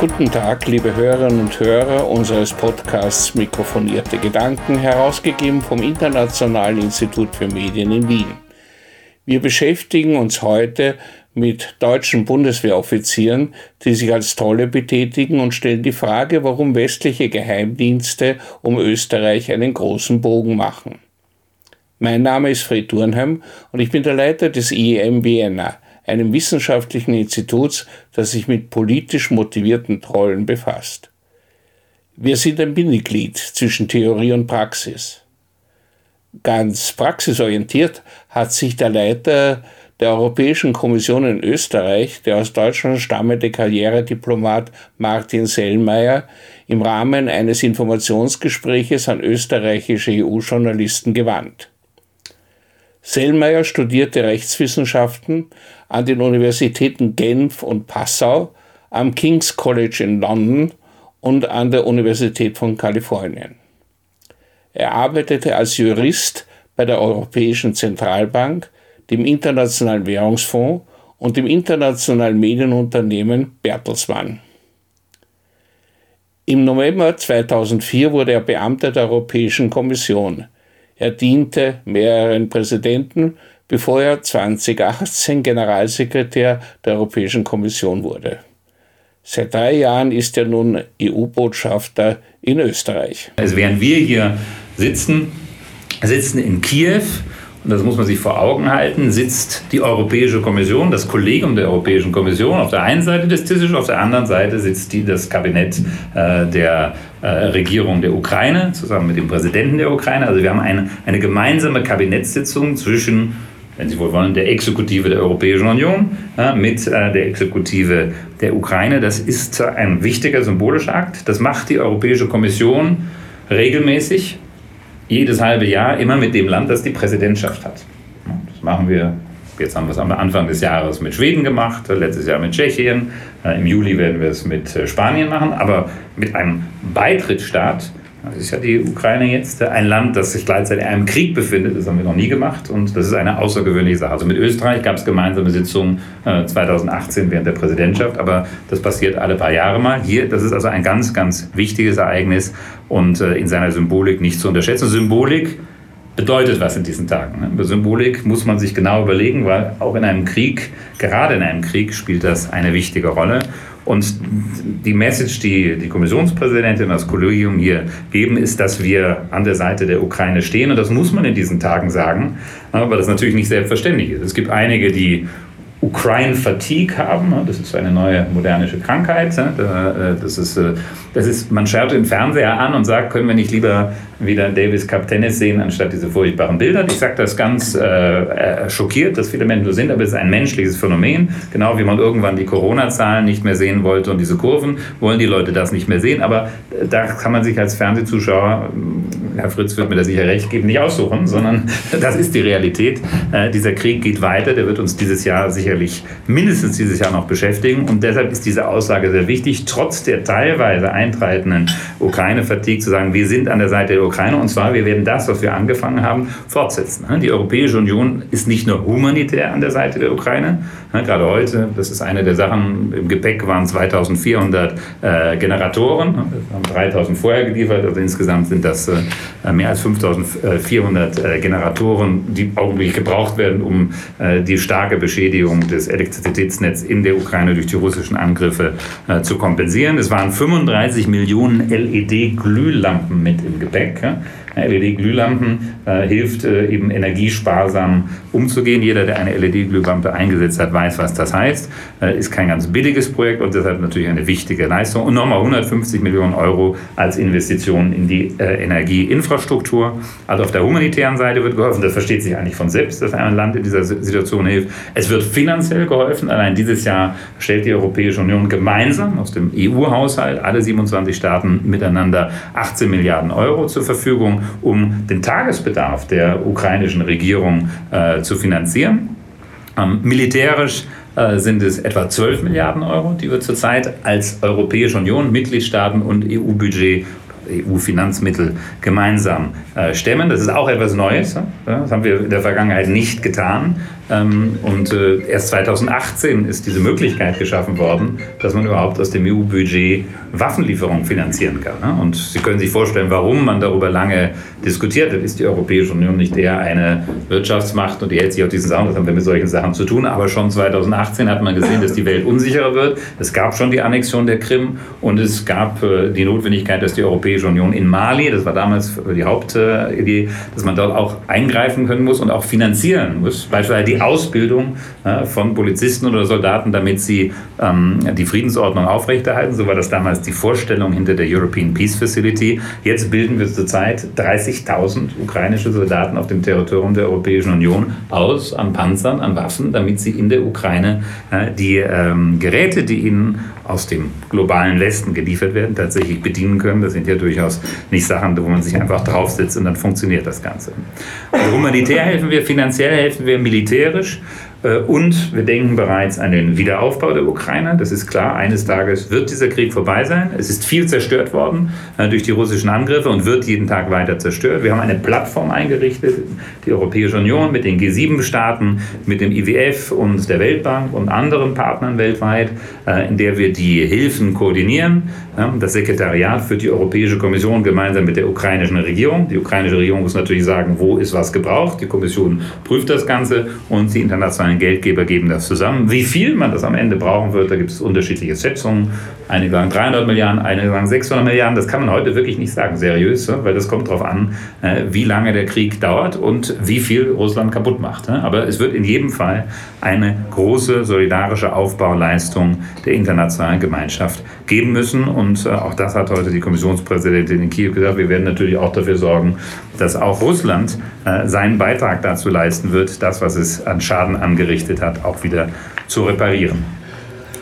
Guten Tag, liebe Hörerinnen und Hörer unseres Podcasts Mikrofonierte Gedanken, herausgegeben vom Internationalen Institut für Medien in Wien. Wir beschäftigen uns heute mit deutschen Bundeswehroffizieren, die sich als Tolle betätigen und stellen die Frage, warum westliche Geheimdienste um Österreich einen großen Bogen machen. Mein Name ist Fred Durnheim und ich bin der Leiter des IEM Vienna, einem wissenschaftlichen Instituts, das sich mit politisch motivierten Trollen befasst. Wir sind ein Bindeglied zwischen Theorie und Praxis. Ganz praxisorientiert hat sich der Leiter der Europäischen Kommission in Österreich, der aus Deutschland stammende Karrierediplomat Martin Sellmeier, im Rahmen eines Informationsgespräches an österreichische EU-Journalisten gewandt. Sellmeier studierte Rechtswissenschaften an den Universitäten Genf und Passau, am King's College in London und an der Universität von Kalifornien. Er arbeitete als Jurist bei der Europäischen Zentralbank, dem Internationalen Währungsfonds und dem internationalen Medienunternehmen Bertelsmann. Im November 2004 wurde er Beamter der Europäischen Kommission. Er diente mehreren Präsidenten, bevor er 2018 Generalsekretär der Europäischen Kommission wurde. Seit drei Jahren ist er nun EU-Botschafter in Österreich. Also während wir hier sitzen, sitzen in Kiew, das muss man sich vor Augen halten, sitzt die Europäische Kommission, das Kollegium der Europäischen Kommission auf der einen Seite des Tisches, auf der anderen Seite sitzt die, das Kabinett äh, der äh, Regierung der Ukraine zusammen mit dem Präsidenten der Ukraine. Also wir haben eine, eine gemeinsame Kabinettssitzung zwischen, wenn Sie wohl wollen, der Exekutive der Europäischen Union äh, mit äh, der Exekutive der Ukraine. Das ist ein wichtiger symbolischer Akt. Das macht die Europäische Kommission regelmäßig, jedes halbe Jahr, immer mit dem Land, das die Präsidentschaft hat. Das machen wir Jetzt haben wir es am Anfang des Jahres mit Schweden gemacht, letztes Jahr mit Tschechien. Äh, Im Juli werden wir es mit äh, Spanien machen. Aber mit einem Beitrittsstaat, das ist ja die Ukraine jetzt, ein Land, das sich gleichzeitig in einem Krieg befindet, das haben wir noch nie gemacht. Und das ist eine außergewöhnliche Sache. Also mit Österreich gab es gemeinsame Sitzungen 2018 äh, während der Präsidentschaft. Aber das passiert alle paar Jahre mal. Hier, das ist also ein ganz, ganz wichtiges Ereignis und in seiner Symbolik nicht zu unterschätzen. Symbolik bedeutet was in diesen Tagen. Ne? Symbolik muss man sich genau überlegen, weil auch in einem Krieg, gerade in einem Krieg, spielt das eine wichtige Rolle. Und die Message, die die Kommissionspräsidentin und das Kollegium hier geben, ist, dass wir an der Seite der Ukraine stehen. Und das muss man in diesen Tagen sagen, weil das natürlich nicht selbstverständlich ist. Es gibt einige, die Ukraine Fatigue haben. Ne? Das ist eine neue modernische Krankheit. Ne? Äh, das ist, äh, das ist, man schaut den Fernseher an und sagt, können wir nicht lieber wieder Davis Cup Tennis sehen, anstatt diese furchtbaren Bilder. Ich sage das ganz äh, äh, schockiert, dass viele Menschen so sind, aber es ist ein menschliches Phänomen. Genau wie man irgendwann die Corona-Zahlen nicht mehr sehen wollte und diese Kurven, wollen die Leute das nicht mehr sehen. Aber da kann man sich als Fernsehzuschauer, Herr Fritz wird mir da sicher recht geben, nicht aussuchen, sondern das ist die Realität. Äh, dieser Krieg geht weiter, der wird uns dieses Jahr sicherlich mindestens dieses Jahr noch beschäftigen. Und deshalb ist diese Aussage sehr wichtig, trotz der teilweise eintretenden Ukraine-Fatigue zu sagen, wir sind an der Seite der Ukraine. Und zwar, wir werden das, was wir angefangen haben, fortsetzen. Die Europäische Union ist nicht nur humanitär an der Seite der Ukraine. Gerade heute, das ist eine der Sachen, im Gepäck waren 2400 äh, Generatoren. Wir haben 3000 vorher geliefert. Also insgesamt sind das äh, mehr als 5400 äh, Generatoren, die augenblicklich gebraucht werden, um äh, die starke Beschädigung des Elektrizitätsnetzes in der Ukraine durch die russischen Angriffe äh, zu kompensieren. Es waren 35 Millionen LED-Glühlampen mit im Gepäck. LED-Glühlampen äh, hilft äh, eben energiesparsam umzugehen. Jeder, der eine LED-Glühlampe eingesetzt hat, weiß, was das heißt. Äh, ist kein ganz billiges Projekt und deshalb natürlich eine wichtige Leistung. Und nochmal 150 Millionen Euro als Investition in die äh, Energieinfrastruktur. Also auf der humanitären Seite wird geholfen. Das versteht sich eigentlich von selbst, dass ein Land in dieser Situation hilft. Es wird finanziell geholfen. Allein dieses Jahr stellt die Europäische Union gemeinsam aus dem EU-Haushalt alle 27 Staaten miteinander 18 Milliarden Euro zur Verfügung um den Tagesbedarf der ukrainischen Regierung äh, zu finanzieren. Ähm, militärisch äh, sind es etwa 12 Milliarden Euro, die wir zurzeit als Europäische Union, Mitgliedstaaten und EU-Budget EU-Finanzmittel gemeinsam äh, stemmen. Das ist auch etwas Neues. Das haben wir in der Vergangenheit nicht getan. Ähm, und äh, erst 2018 ist diese Möglichkeit geschaffen worden, dass man überhaupt aus dem EU-Budget Waffenlieferungen finanzieren kann. Ne? Und Sie können sich vorstellen, warum man darüber lange diskutiert hat. Ist die Europäische Union nicht eher eine Wirtschaftsmacht und die hält sich auf diesen Sachen, das haben wir mit solchen Sachen zu tun. Aber schon 2018 hat man gesehen, dass die Welt unsicherer wird. Es gab schon die Annexion der Krim und es gab äh, die Notwendigkeit, dass die Europäische Union in Mali, das war damals die Hauptidee, dass man dort auch eingreifen können muss und auch finanzieren muss. Beispielsweise die Ausbildung von Polizisten oder Soldaten, damit sie ähm, die Friedensordnung aufrechterhalten. So war das damals die Vorstellung hinter der European Peace Facility. Jetzt bilden wir zurzeit 30.000 ukrainische Soldaten auf dem Territorium der Europäischen Union aus an Panzern, an Waffen, damit sie in der Ukraine äh, die ähm, Geräte, die ihnen aus dem globalen Westen geliefert werden, tatsächlich bedienen können. Das sind ja durchaus nicht Sachen, wo man sich einfach draufsetzt und dann funktioniert das Ganze. Also humanitär helfen wir, finanziell helfen wir, militärisch. Äh, und wir denken bereits an den Wiederaufbau der Ukraine. Das ist klar, eines Tages wird dieser Krieg vorbei sein. Es ist viel zerstört worden äh, durch die russischen Angriffe und wird jeden Tag weiter zerstört. Wir haben eine Plattform eingerichtet, die Europäische Union mit den G7-Staaten, mit dem IWF und der Weltbank und anderen Partnern weltweit, äh, in der wir die Hilfen koordinieren. Das Sekretariat führt die Europäische Kommission gemeinsam mit der ukrainischen Regierung. Die ukrainische Regierung muss natürlich sagen, wo ist was gebraucht. Die Kommission prüft das Ganze und die internationalen internationalen Geldgeber geben das zusammen. Wie viel man das am Ende brauchen wird, da gibt es unterschiedliche Schätzungen. Einige sagen 300 Milliarden, einige sagen 600 Milliarden. Das kann man heute wirklich nicht sagen, seriös, weil das kommt darauf an, äh, wie lange der Krieg dauert und wie viel Russland kaputt macht. Aber es wird in jedem Fall eine große solidarische Aufbauleistung der internationalen Gemeinschaft geben müssen. Und äh, auch das hat heute die Kommissionspräsidentin in Kiew gesagt. Wir werden natürlich auch dafür sorgen, dass auch Russland seinen Beitrag dazu leisten wird, das, was es an Schaden angerichtet hat, auch wieder zu reparieren.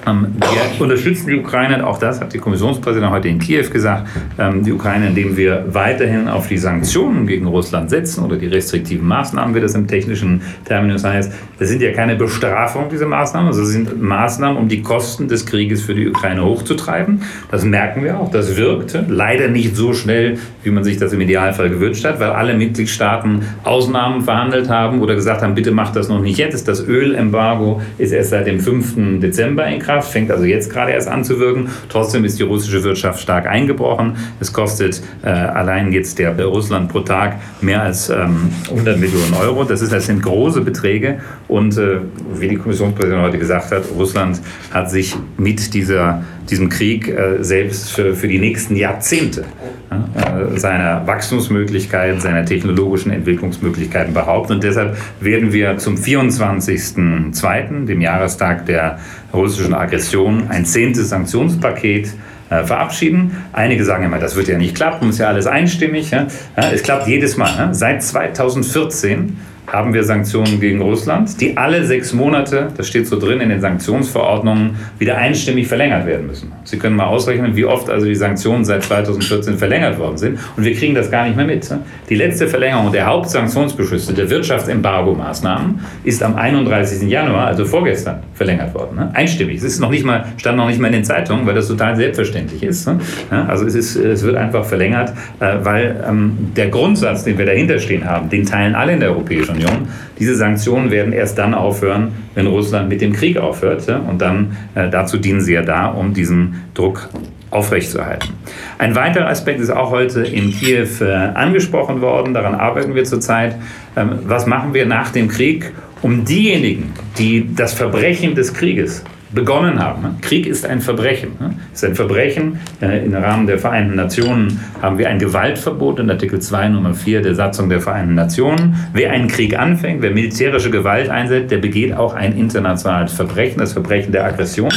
Ähm, wir unterstützen die Ukraine, auch das hat die Kommissionspräsidentin heute in Kiew gesagt, ähm, die Ukraine, indem wir weiterhin auf die Sanktionen gegen Russland setzen oder die restriktiven Maßnahmen, wie das im technischen Terminus heißt. Das sind ja keine Bestrafung, diese Maßnahmen, also sind Maßnahmen, um die Kosten des Krieges für die Ukraine hochzutreiben. Das merken wir auch, das wirkt leider nicht so schnell, wie man sich das im Idealfall gewünscht hat, weil alle Mitgliedstaaten Ausnahmen verhandelt haben oder gesagt haben, bitte macht das noch nicht jetzt. Das Ölembargo ist erst seit dem 5. Dezember in Kraft. Wirtschaft, fängt also jetzt gerade erst an zu wirken. Trotzdem ist die russische Wirtschaft stark eingebrochen. Es kostet äh, allein jetzt der, Russland pro Tag mehr als ähm, 100 Millionen Euro. Das, ist, das sind große Beträge. Und äh, wie die Kommissionspräsidentin heute gesagt hat, Russland hat sich mit dieser, diesem Krieg äh, selbst für, für die nächsten Jahrzehnte äh, seiner Wachstumsmöglichkeiten, seiner technologischen Entwicklungsmöglichkeiten behaupten. Und deshalb werden wir zum 24.02., dem Jahrestag der russischen Aggression, ein zehntes Sanktionspaket äh, verabschieden. Einige sagen immer, das wird ja nicht klappen, ist ja alles einstimmig. Ja? es klappt jedes Mal. Ja? Seit 2014 haben wir Sanktionen gegen Russland, die alle sechs Monate, das steht so drin in den Sanktionsverordnungen, wieder einstimmig verlängert werden müssen. Sie können mal ausrechnen, wie oft also die Sanktionen seit 2014 verlängert worden sind. Und wir kriegen das gar nicht mehr mit. Die letzte Verlängerung der Hauptsanktionsbeschlüsse der Wirtschaftsembargo-Maßnahmen ist am 31. Januar, also vorgestern, verlängert worden. Einstimmig. Es ist noch nicht mal, stand noch nicht mal in den Zeitungen, weil das total selbstverständlich ist. Also es, ist, es wird einfach verlängert, äh, weil ähm, der Grundsatz, den wir dahinter stehen haben, den teilen alle in der Europäischen Union. Diese Sanktionen werden erst dann aufhören, wenn Russland mit dem Krieg aufhört. Und dann äh, dazu dienen sie ja da, um diesen Druck aufrechtzuerhalten. Ein weiterer Aspekt ist auch heute in Kiew äh, angesprochen worden. Daran arbeiten wir zurzeit. Ähm, was machen wir nach dem Krieg, um diejenigen, die das Verbrechen des Krieges begonnen haben. Ne? Krieg ist ein Verbrechen. Ist ein Verbrechen. Äh, Im Rahmen der Vereinten Nationen haben wir ein Gewaltverbot in Artikel 2 Nummer 4 der Satzung der Vereinten Nationen. Wer einen Krieg anfängt, wer militärische Gewalt einsetzt, der begeht auch ein internationales Verbrechen, das Verbrechen der Aggression.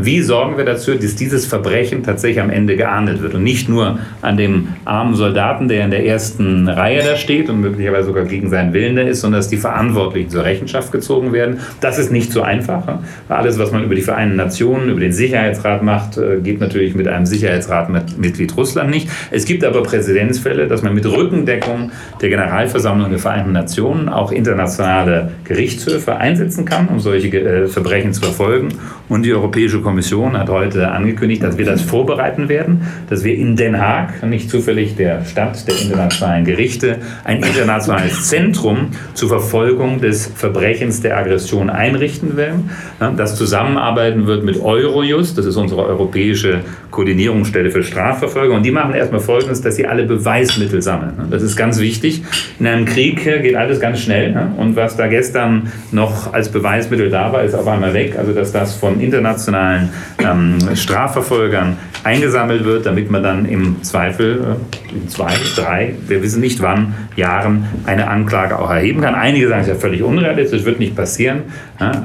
Wie sorgen wir dazu, dass dieses Verbrechen tatsächlich am Ende geahndet wird und nicht nur an dem armen Soldaten, der in der ersten Reihe da steht und möglicherweise sogar gegen seinen Willen da ist, sondern dass die Verantwortlichen zur Rechenschaft gezogen werden. Das ist nicht so einfach. Alles, was man man über die Vereinten Nationen, über den Sicherheitsrat macht, äh, geht natürlich mit einem Sicherheitsratmitglied Russland nicht. Es gibt aber Präzedenzfälle, dass man mit Rückendeckung der Generalversammlung der Vereinten Nationen auch internationale Gerichtshöfe einsetzen kann, um solche äh, Verbrechen zu verfolgen. Und die Europäische Kommission hat heute angekündigt, dass wir das vorbereiten werden, dass wir in Den Haag, nicht zufällig der Stadt der internationalen Gerichte, ein internationales Zentrum zur Verfolgung des Verbrechens der Aggression einrichten werden, das zusammenarbeiten wird mit Eurojust, das ist unsere europäische Koordinierungsstelle für Strafverfolgung. Und die machen erstmal Folgendes, dass sie alle Beweismittel sammeln. Das ist ganz wichtig. In einem Krieg geht alles ganz schnell. Und was da gestern noch als Beweismittel da war, ist auf einmal weg. Also dass das von internationalen ähm, Strafverfolgern eingesammelt wird, damit man dann im Zweifel äh, in zwei, drei, wir wissen nicht wann, Jahren eine Anklage auch erheben kann. Einige sagen, es ist ja völlig unrealistisch, wird nicht passieren.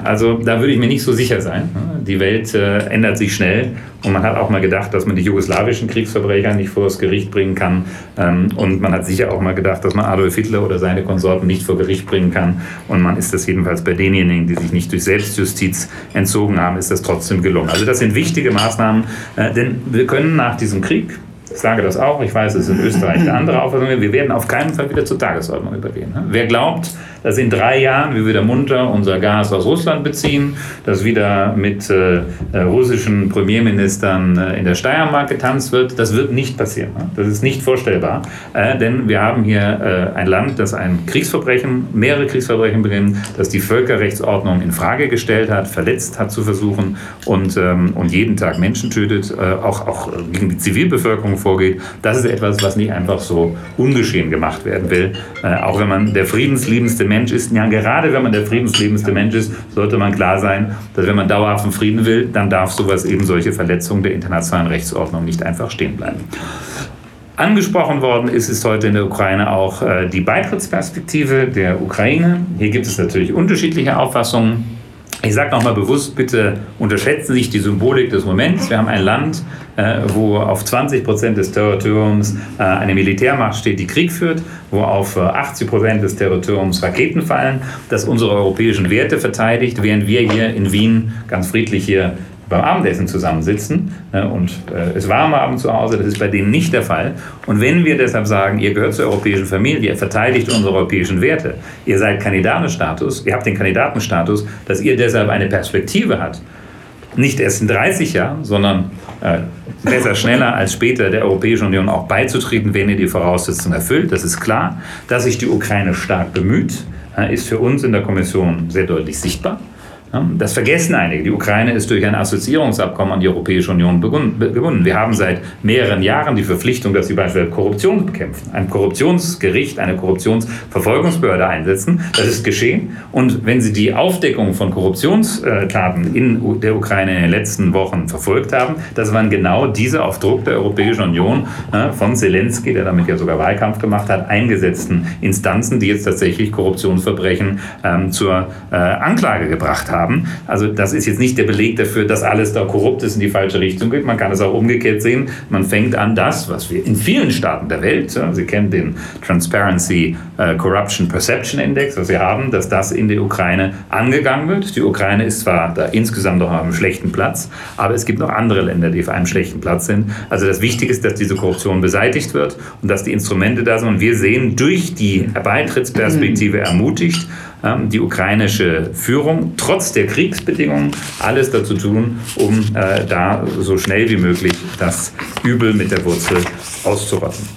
Also da würde ich mir nicht so sicher sein. Die Welt äh, ändert sich schnell und man hat auch mal gedacht, dass man die jugoslawischen Kriegsverbrecher nicht vor das Gericht bringen kann. Ähm, und man hat sicher auch mal gedacht, dass man Adolf Hitler oder seine Konsorten nicht vor Gericht bringen kann. Und man ist das jedenfalls bei denjenigen, die sich nicht durch Selbstjustiz entzogen haben, ist das trotzdem gelungen. Also das sind wichtige Maßnahmen, äh, denn wir können nach diesem Krieg, ich sage das auch, ich weiß, es ist in Österreich eine andere Auffassung, wir werden auf keinen Fall wieder zur Tagesordnung übergehen. Wer glaubt, dass in drei Jahren wir wieder munter unser Gas aus Russland beziehen, dass wieder mit äh, äh, russischen Premierministern äh, in der Steiermark getanzt wird. Das wird nicht passieren. Ne? Das ist nicht vorstellbar, äh, denn wir haben hier äh, ein Land, das ein Kriegsverbrechen, mehrere Kriegsverbrechen beginnt, das die Völkerrechtsordnung in Frage gestellt hat, verletzt hat zu versuchen und, ähm, und jeden Tag Menschen tötet, äh, auch, auch gegen die Zivilbevölkerung vorgeht. Das ist etwas, was nicht einfach so ungeschehen gemacht werden will, auch wenn man der friedensliebendste Mensch Mensch ist. Ja, gerade wenn man der friedenslebendste Mensch ist, sollte man klar sein, dass wenn man dauerhaften Frieden will, dann darf sowas eben solche Verletzungen der internationalen Rechtsordnung nicht einfach stehen bleiben. Angesprochen worden ist es heute in der Ukraine auch äh, die Beitrittsperspektive der Ukraine. Hier gibt es natürlich unterschiedliche Auffassungen. Ich sage nochmal bewusst, bitte unterschätzen Sie nicht die Symbolik des Moments. Wir haben ein Land, äh, wo auf 20 Prozent des Territoriums äh, eine Militärmacht steht, die Krieg führt, wo auf 80 äh, Prozent des Territoriums Raketen fallen, das unsere europäischen Werte verteidigt, während wir hier in Wien ganz friedlich hier beim Abendessen zusammensitzen äh, und äh, es war am Abend zu Hause, das ist bei denen nicht der Fall. Und wenn wir deshalb sagen, ihr gehört zur europäischen Familie, ihr verteidigt unsere europäischen Werte, ihr seid Kandidatenstatus, ihr habt den Kandidatenstatus, dass ihr deshalb eine Perspektive habt, nicht erst in 30 Jahren, sondern äh, besser schneller als später der Europäischen Union auch beizutreten, wenn ihr die Voraussetzungen erfüllt. Das ist klar. Dass sich die Ukraine stark bemüht, äh, ist für uns in der Kommission sehr deutlich sichtbar. Das vergessen einige. Die Ukraine ist durch ein Assoziierungsabkommen an die Europäische Union gebunden. Wir haben seit mehreren Jahren die Verpflichtung, dass sie beispielsweise Korruption bekämpfen, ein Korruptionsgericht, eine Korruptionsverfolgungsbehörde einsetzen. Das ist geschehen. Und wenn Sie die Aufdeckung von Korruptionstaten in der Ukraine in den letzten Wochen verfolgt haben, das waren genau diese auf Druck der Europäischen Union von Zelensky, der damit ja sogar Wahlkampf gemacht hat, eingesetzten Instanzen, die jetzt tatsächlich Korruptionsverbrechen ähm, zur äh, Anklage gebracht haben haben. Also das ist jetzt nicht der Beleg dafür, dass alles da korrupt ist in die falsche Richtung geht. Man kann es auch umgekehrt sehen. Man fängt an, das, was wir in vielen Staaten der Welt, Sie kennen den Transparency äh, Corruption Perception Index, was wir haben, dass das in der Ukraine angegangen wird. Die Ukraine ist zwar da insgesamt noch auf einem schlechten Platz, aber es gibt noch andere Länder, die auf einem schlechten Platz sind. Also das Wichtige ist, dass diese Korruption beseitigt wird und dass die Instrumente da sind. Und wir sehen durch die Beitrittsperspektive ermutigt, ähm, die ukrainische Führung trotz der Kriegsbedingungen alles dazu tun, um äh, da so schnell wie möglich das Übel mit der Wurzel auszurotten.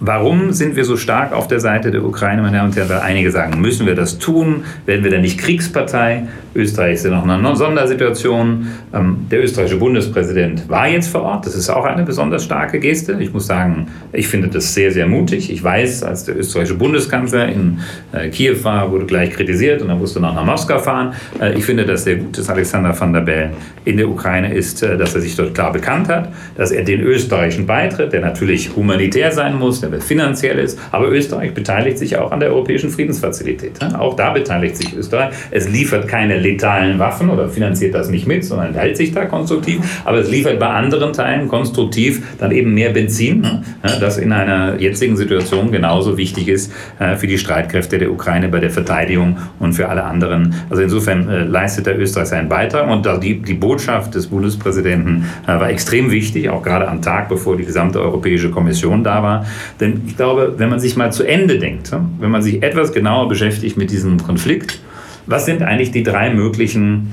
Warum sind wir so stark auf der Seite der Ukraine, meine Damen und Herren? Weil einige sagen, müssen wir das tun? Werden wir denn nicht Kriegspartei? Österreich ist ja noch in einer Sondersituation. Ähm, der österreichische Bundespräsident war jetzt vor Ort. Das ist auch eine besonders starke Geste. Ich muss sagen, ich finde das sehr, sehr mutig. Ich weiß, als der österreichische Bundeskanzler in äh, Kiew war, wurde gleich kritisiert und dann musste noch nach Moskau fahren. Äh, ich finde das sehr gut, dass Alexander van der Bellen in der Ukraine ist, äh, dass er sich dort klar bekannt hat, dass er den österreichischen Beitritt, der natürlich humanitär sein muss, der finanziell ist, aber Österreich beteiligt sich auch an der europäischen Friedensfazilität. Auch da beteiligt sich Österreich. Es liefert keine letalen Waffen oder finanziert das nicht mit, sondern hält sich da konstruktiv. Aber es liefert bei anderen Teilen konstruktiv dann eben mehr Benzin, ne, das in einer jetzigen Situation genauso wichtig ist äh, für die Streitkräfte der Ukraine bei der Verteidigung und für alle anderen. Also insofern äh, leistet der Österreich seinen Beitrag und die, Botschaft des Bundespräsidenten äh, war extrem wichtig, auch gerade am Tag, bevor die gesamte Europäische Kommission da war. Denn ich glaube, wenn man sich mal zu Ende denkt, wenn man sich etwas genauer beschäftigt mit diesem Konflikt, was sind eigentlich die drei möglichen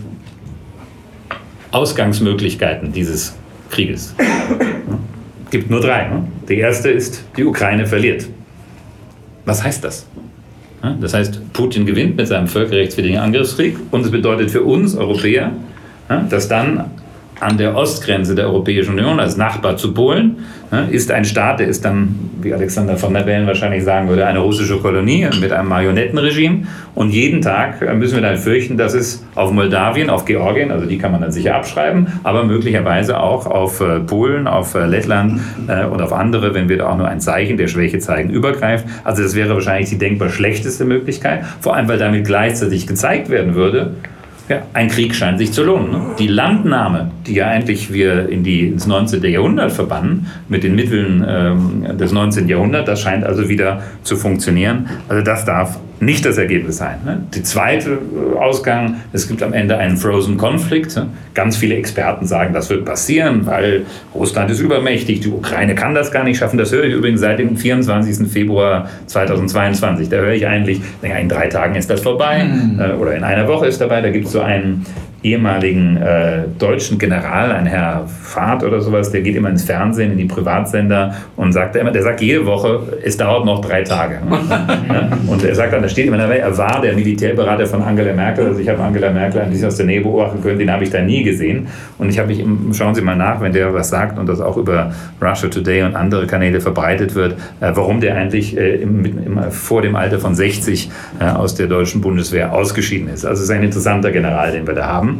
Ausgangsmöglichkeiten dieses Krieges? Es gibt nur drei. Die erste ist, die Ukraine verliert. Was heißt das? Das heißt, Putin gewinnt mit seinem völkerrechtswidrigen Angriffskrieg und es bedeutet für uns Europäer, dass dann an der Ostgrenze der Europäischen Union als Nachbar zu Polen ist ein Staat, der ist dann, wie Alexander von der Bellen wahrscheinlich sagen würde, eine russische Kolonie mit einem Marionettenregime. Und jeden Tag müssen wir dann fürchten, dass es auf Moldawien, auf Georgien, also die kann man dann sicher abschreiben, aber möglicherweise auch auf äh, Polen, auf äh, Lettland äh, und auf andere, wenn wir da auch nur ein Zeichen der Schwäche zeigen, übergreift. Also das wäre wahrscheinlich die denkbar schlechteste Möglichkeit, vor allem weil damit gleichzeitig gezeigt werden würde, ja, ein Krieg scheint sich zu lohnen. Ne? Die Landnahme, die ja eigentlich wir in die, ins 19. Jahrhundert verbannen, mit den Mitteln ähm, des 19. Jahrhunderts, das scheint also wieder zu funktionieren. Also das darf nicht das Ergebnis sein. Ne? Die zweite äh, Ausgang, es gibt am Ende einen Frozen Conflict. Ne? Ganz viele Experten sagen, das wird passieren, weil Russland ist übermächtig, die Ukraine kann das gar nicht schaffen. Das höre ich übrigens seit dem 24. Februar 2022. Da höre ich eigentlich, in drei Tagen ist das vorbei mhm. oder in einer Woche ist dabei. Da gibt es so einen ehemaligen äh, deutschen General, ein Herr Fahrt oder sowas, der geht immer ins Fernsehen, in die Privatsender und sagt immer, der sagt jede Woche, es dauert noch drei Tage. Und er sagt dann, da steht immer dabei, er war der Militärberater von Angela Merkel. Also ich habe Angela Merkel ein bisschen aus der Nähe beobachten können, den habe ich da nie gesehen. Und ich habe mich, schauen Sie mal nach, wenn der was sagt und das auch über Russia Today und andere Kanäle verbreitet wird, äh, warum der eigentlich äh, im, im, vor dem Alter von 60 äh, aus der deutschen Bundeswehr ausgeschieden ist. Also es ist ein interessanter General, den wir da haben.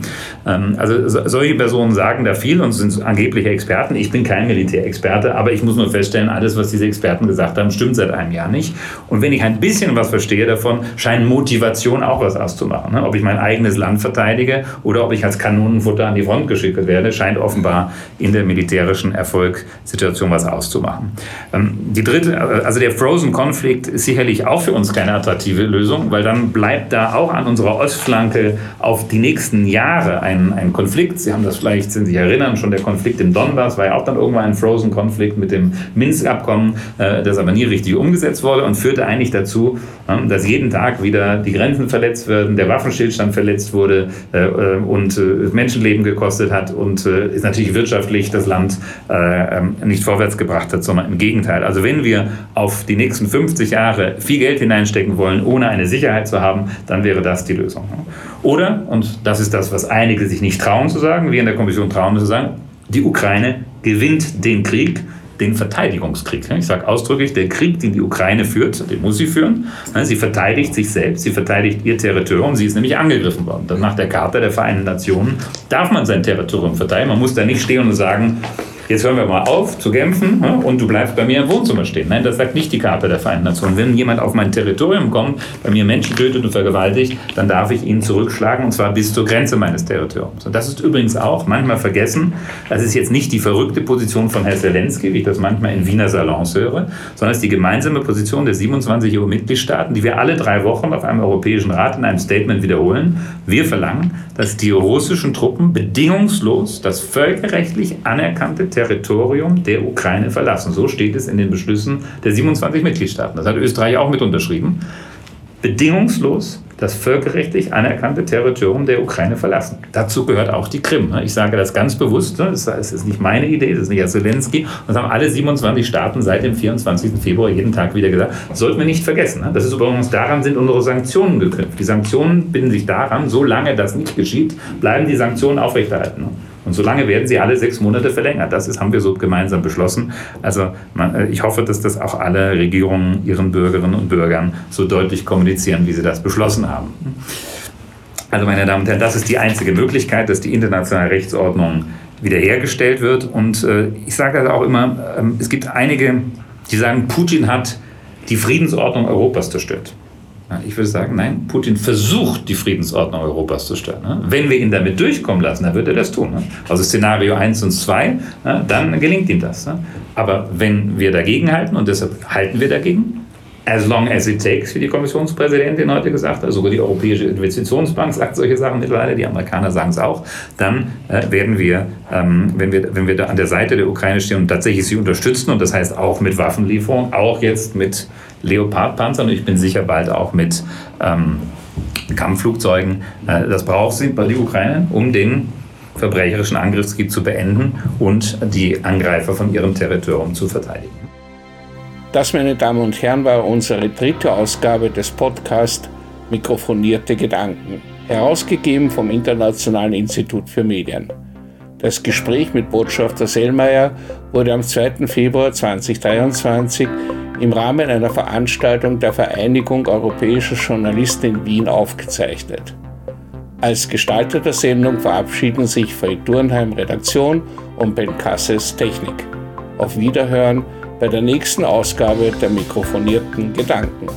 Ähm, also solche Personen sagen da viel und sind angebliche Experten. Ich bin kein Militärexperte, aber ich muss nur feststellen, alles, was diese Experten gesagt haben, stimmt seit einem Jahr nicht. Und wenn ich ein bisschen was verstehe davon, scheint Motivation auch was auszumachen. Ne? Ob ich mein eigenes Land verteidige oder ob ich als Kanonenfutter an die Front geschickt werde, scheint offenbar in der militärischen Erfolgssituation was auszumachen. Ähm, die dritte, also der Frozen-Konflikt ist sicherlich auch für uns keine attraktive Lösung, weil dann bleibt da auch an unserer Ostflanke auf die nächsten Jahre Jahre ein, ein Konflikt. Sie haben das vielleicht, sind sich erinnern, schon der Konflikt im Donbass war ja auch dann irgendwann ein Frozen-Konflikt mit dem Minsk-Abkommen, äh, das aber nie richtig umgesetzt wurde und führte eigentlich dazu, äh, dass jeden Tag wieder die Grenzen verletzt werden, der Waffenstillstand verletzt wurde äh, äh und äh, Menschenleben gekostet hat und äh, ist natürlich wirtschaftlich das Land ähm, nicht vorwärts gebracht hat, sondern im Gegenteil. Also wenn wir auf die nächsten 50 Jahre viel Geld hineinstecken wollen, ohne eine Sicherheit zu haben, dann wäre das die Lösung. Oder, und das ist das, was einige sich nicht trauen zu sagen, wir in der Kommission trauen zu sagen, die Ukraine gewinnt den Krieg, den Verteidigungskrieg. Ich sage ausdrücklich, der Krieg, den die Ukraine führt, den muss sie führen. Sie verteidigt sich selbst, sie verteidigt ihr Territorium, sie ist nämlich angegriffen worden. Nach der Charta der Vereinten Nationen darf man sein Territorium verteidigen. Man muss da nicht stehen und sagen, jetzt hören wir mal auf zu kämpfen und du bleibst bei mir im Wohnzimmer stehen. Nein, das sagt nicht die Karte der Vereinten Nationen. Wenn jemand auf mein Territorium kommt, bei mir Menschen tötet und vergewaltigt, dann darf ich ihn zurückschlagen und zwar bis zur Grenze meines Territoriums. Und das ist übrigens auch manchmal vergessen, das ist jetzt nicht die verrückte Position von Herrn Zelensky, wie ich das manchmal in Wiener Salons höre, sondern es ist die gemeinsame Position der 27 EU-Mitgliedstaaten, die wir alle drei Wochen auf einem Europäischen Rat in einem Statement wiederholen. Wir verlangen, dass die russischen Truppen bedingungslos das völkerrechtlich anerkannte Territorium Territorium der Ukraine verlassen. So steht es in den Beschlüssen der 27 Mitgliedstaaten. Das hat Österreich auch mit unterschrieben. Bedingungslos das völkerrechtlich anerkannte Territorium der Ukraine verlassen. Dazu gehört auch die Krim. Ne? Ich sage das ganz bewusst. Ne? Das ist nicht meine Idee, das ist nicht Herr Zelensky. Das haben alle 27 Staaten seit dem 24. Februar jeden Tag wieder gesagt. Das sollten wir nicht vergessen. Ne? Das ist übrigens daran sind unsere Sanktionen geknüpft. Die Sanktionen binden sich daran, solange das nicht geschieht, bleiben die Sanktionen aufrechterhalten. Und solange werden sie alle sechs Monate verlängert. Das ist, haben wir so gemeinsam beschlossen. Also man, äh, ich hoffe, dass das auch alle Regierungen ihren Bürgerinnen und Bürgern so deutlich kommunizieren, wie sie das beschlossen haben. Also meine Damen und Herren, das ist die einzige Möglichkeit, dass die internationale Rechtsordnung wiederhergestellt wird. Und äh, ich sage das auch immer, äh, es gibt einige, die sagen, Putin hat die Friedensordnung Europas zerstört. Ich würde sagen, nein, Putin versucht, die Friedensordnung Europas zu stören. Ne? Wenn wir ihn damit durchkommen lassen, dann wird er das tun. Ne? Also Szenario 1 und 2, ne? dann gelingt ihm das. Aber wenn wir dagegen halten, und deshalb halten wir dagegen, as long as it takes, wie die Kommissionspräsidentin heute gesagt hat, sogar die Europäische Investitionsbank sagt solche Sachen mittlerweile, die Amerikaner sagen es auch, dann äh, werden wir, ähm, wenn wir, wenn wir da an der Seite der Ukraine stehen und tatsächlich sie unterstützen, und das heißt auch mit Waffenlieferungen, auch jetzt mit Leopardpanzern und ich bin sicher bald auch mit ähm, Kampfflugzeugen. Äh, das braucht sie bei der Ukraine, um den verbrecherischen Angriffskrieg zu beenden und die Angreifer von ihrem Territorium zu verteidigen. Das, meine Damen und Herren, war unsere dritte Ausgabe des Podcasts Mikrofonierte Gedanken, herausgegeben vom Internationalen Institut für Medien. Das Gespräch mit Botschafter Sellmeier wurde am 2. Februar 2023 im Rahmen einer Veranstaltung der Vereinigung Europäischer Journalisten in Wien aufgezeichnet. Als Gestalter der Sendung verabschieden sich Fred Durnheim Redaktion und Ben Kasses Technik. Auf Wiederhören bei der nächsten Ausgabe der mikrofonierten Gedanken.